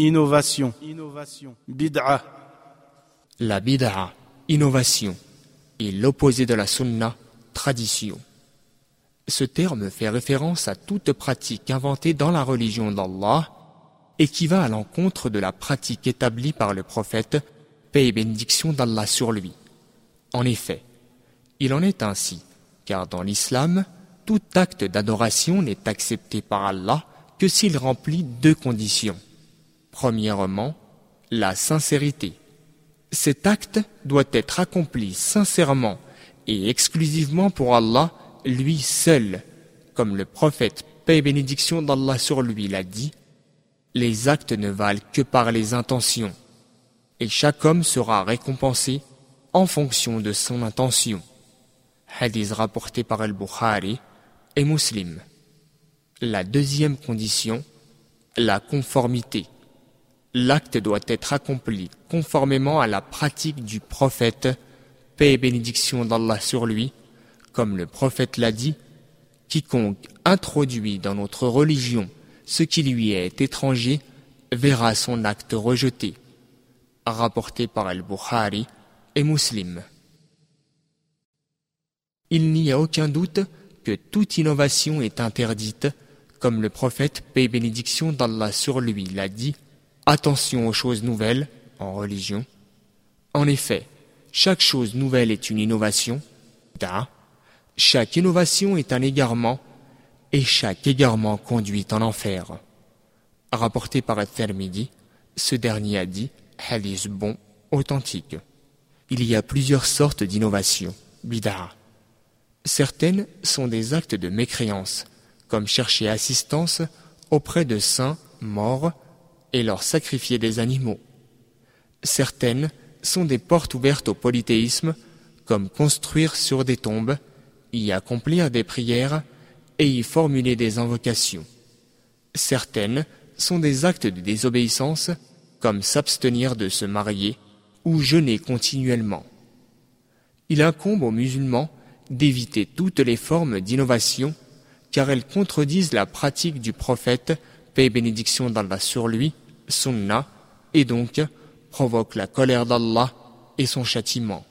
Innovation. Innovation. Bid'a. La bid'a, innovation, est l'opposé de la sunna, tradition. Ce terme fait référence à toute pratique inventée dans la religion d'Allah et qui va à l'encontre de la pratique établie par le prophète, paix et bénédiction d'Allah sur lui. En effet, il en est ainsi, car dans l'islam, tout acte d'adoration n'est accepté par Allah que s'il remplit deux conditions. Premièrement, la sincérité. Cet acte doit être accompli sincèrement et exclusivement pour Allah, lui seul, comme le prophète, paix et bénédiction d'Allah sur lui, l'a dit. Les actes ne valent que par les intentions, et chaque homme sera récompensé en fonction de son intention. Hadith rapporté par Al-Bukhari et Muslim. La deuxième condition, la conformité. L'acte doit être accompli conformément à la pratique du prophète, paix et bénédiction d'Allah sur lui, comme le prophète l'a dit, quiconque introduit dans notre religion ce qui lui est étranger verra son acte rejeté. Rapporté par Al-Bukhari et Muslim. Il n'y a aucun doute que toute innovation est interdite, comme le prophète, paix et bénédiction d'Allah sur lui, l'a dit, attention aux choses nouvelles en religion. En effet, chaque chose nouvelle est une innovation, da. Chaque innovation est un égarement, et chaque égarement conduit en enfer. Rapporté par Al-Thermidi, ce dernier a dit, hadith bon, authentique. Il y a plusieurs sortes d'innovations, bid'a. Certaines sont des actes de mécréance, comme chercher assistance auprès de saints morts et leur sacrifier des animaux. Certaines sont des portes ouvertes au polythéisme, comme construire sur des tombes, y accomplir des prières et y formuler des invocations. Certaines sont des actes de désobéissance, comme s'abstenir de se marier ou jeûner continuellement. Il incombe aux musulmans d'éviter toutes les formes d'innovation, car elles contredisent la pratique du prophète, paix et bénédiction d'Allah sur lui, sunnah, et donc provoquent la colère d'Allah et son châtiment.